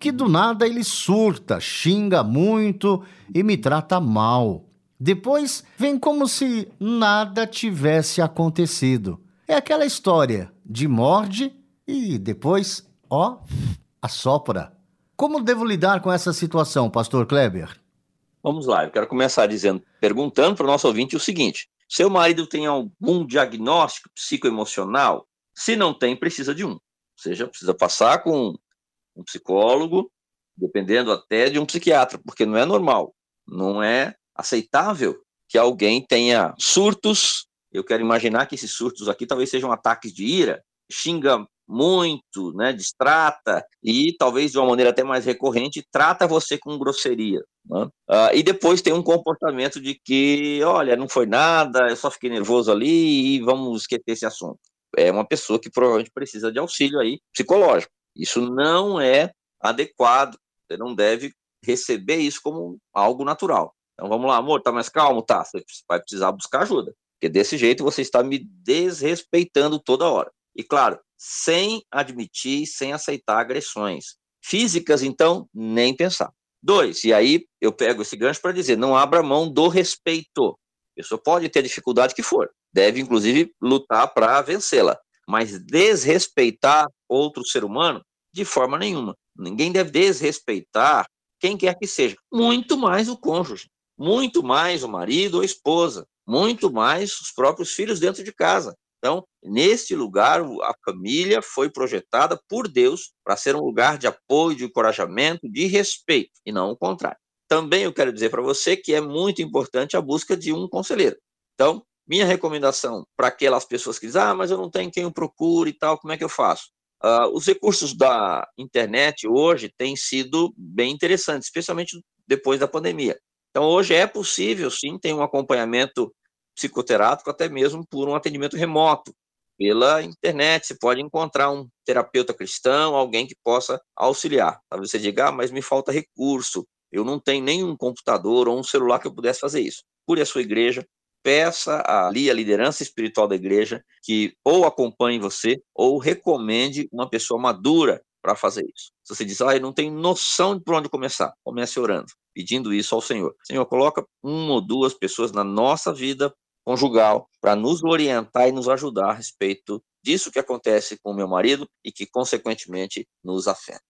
que do nada ele surta, xinga muito e me trata mal. Depois vem como se nada tivesse acontecido. É aquela história de morde e depois, ó, assopra. Como devo lidar com essa situação, pastor Kleber? Vamos lá, eu quero começar dizendo, perguntando para o nosso ouvinte o seguinte: seu marido tem algum diagnóstico psicoemocional? Se não tem, precisa de um. Ou seja, precisa passar com um psicólogo, dependendo até de um psiquiatra, porque não é normal, não é aceitável que alguém tenha surtos. Eu quero imaginar que esses surtos aqui talvez sejam ataques de ira, xinga muito, né, distrata e talvez de uma maneira até mais recorrente trata você com grosseria. Né? Uh, e depois tem um comportamento de que, olha, não foi nada, eu só fiquei nervoso ali e vamos esquecer esse assunto. É uma pessoa que provavelmente precisa de auxílio aí psicológico. Isso não é adequado. Você não deve receber isso como algo natural. Então vamos lá, amor, tá mais calmo? Tá, você vai precisar buscar ajuda. Porque desse jeito você está me desrespeitando toda hora. E claro, sem admitir, sem aceitar agressões. Físicas, então, nem pensar. Dois, e aí eu pego esse gancho para dizer, não abra mão do respeito. A pessoa pode ter dificuldade que for, deve inclusive lutar para vencê-la, mas desrespeitar outro ser humano de forma nenhuma. Ninguém deve desrespeitar quem quer que seja, muito mais o cônjuge, muito mais o marido ou a esposa, muito mais os próprios filhos dentro de casa. Então, neste lugar, a família foi projetada por Deus para ser um lugar de apoio, de encorajamento, de respeito, e não o contrário. Também eu quero dizer para você que é muito importante a busca de um conselheiro. Então, minha recomendação para aquelas pessoas que dizem, ah, mas eu não tenho quem eu procure e tal, como é que eu faço? Uh, os recursos da internet hoje têm sido bem interessantes, especialmente depois da pandemia. Então, hoje é possível, sim, ter um acompanhamento psicoterápico, até mesmo por um atendimento remoto. Pela internet, você pode encontrar um terapeuta cristão, alguém que possa auxiliar. Talvez você diga, ah, mas me falta recurso, eu não tenho nenhum computador ou um celular que eu pudesse fazer isso. Cure a sua igreja, peça ali a liderança espiritual da igreja que ou acompanhe você ou recomende uma pessoa madura para fazer isso. Se você diz, ah, eu não tenho noção de por onde começar, comece orando, pedindo isso ao Senhor. Senhor, coloca uma ou duas pessoas na nossa vida conjugal para nos orientar e nos ajudar a respeito disso que acontece com meu marido e que, consequentemente, nos afeta.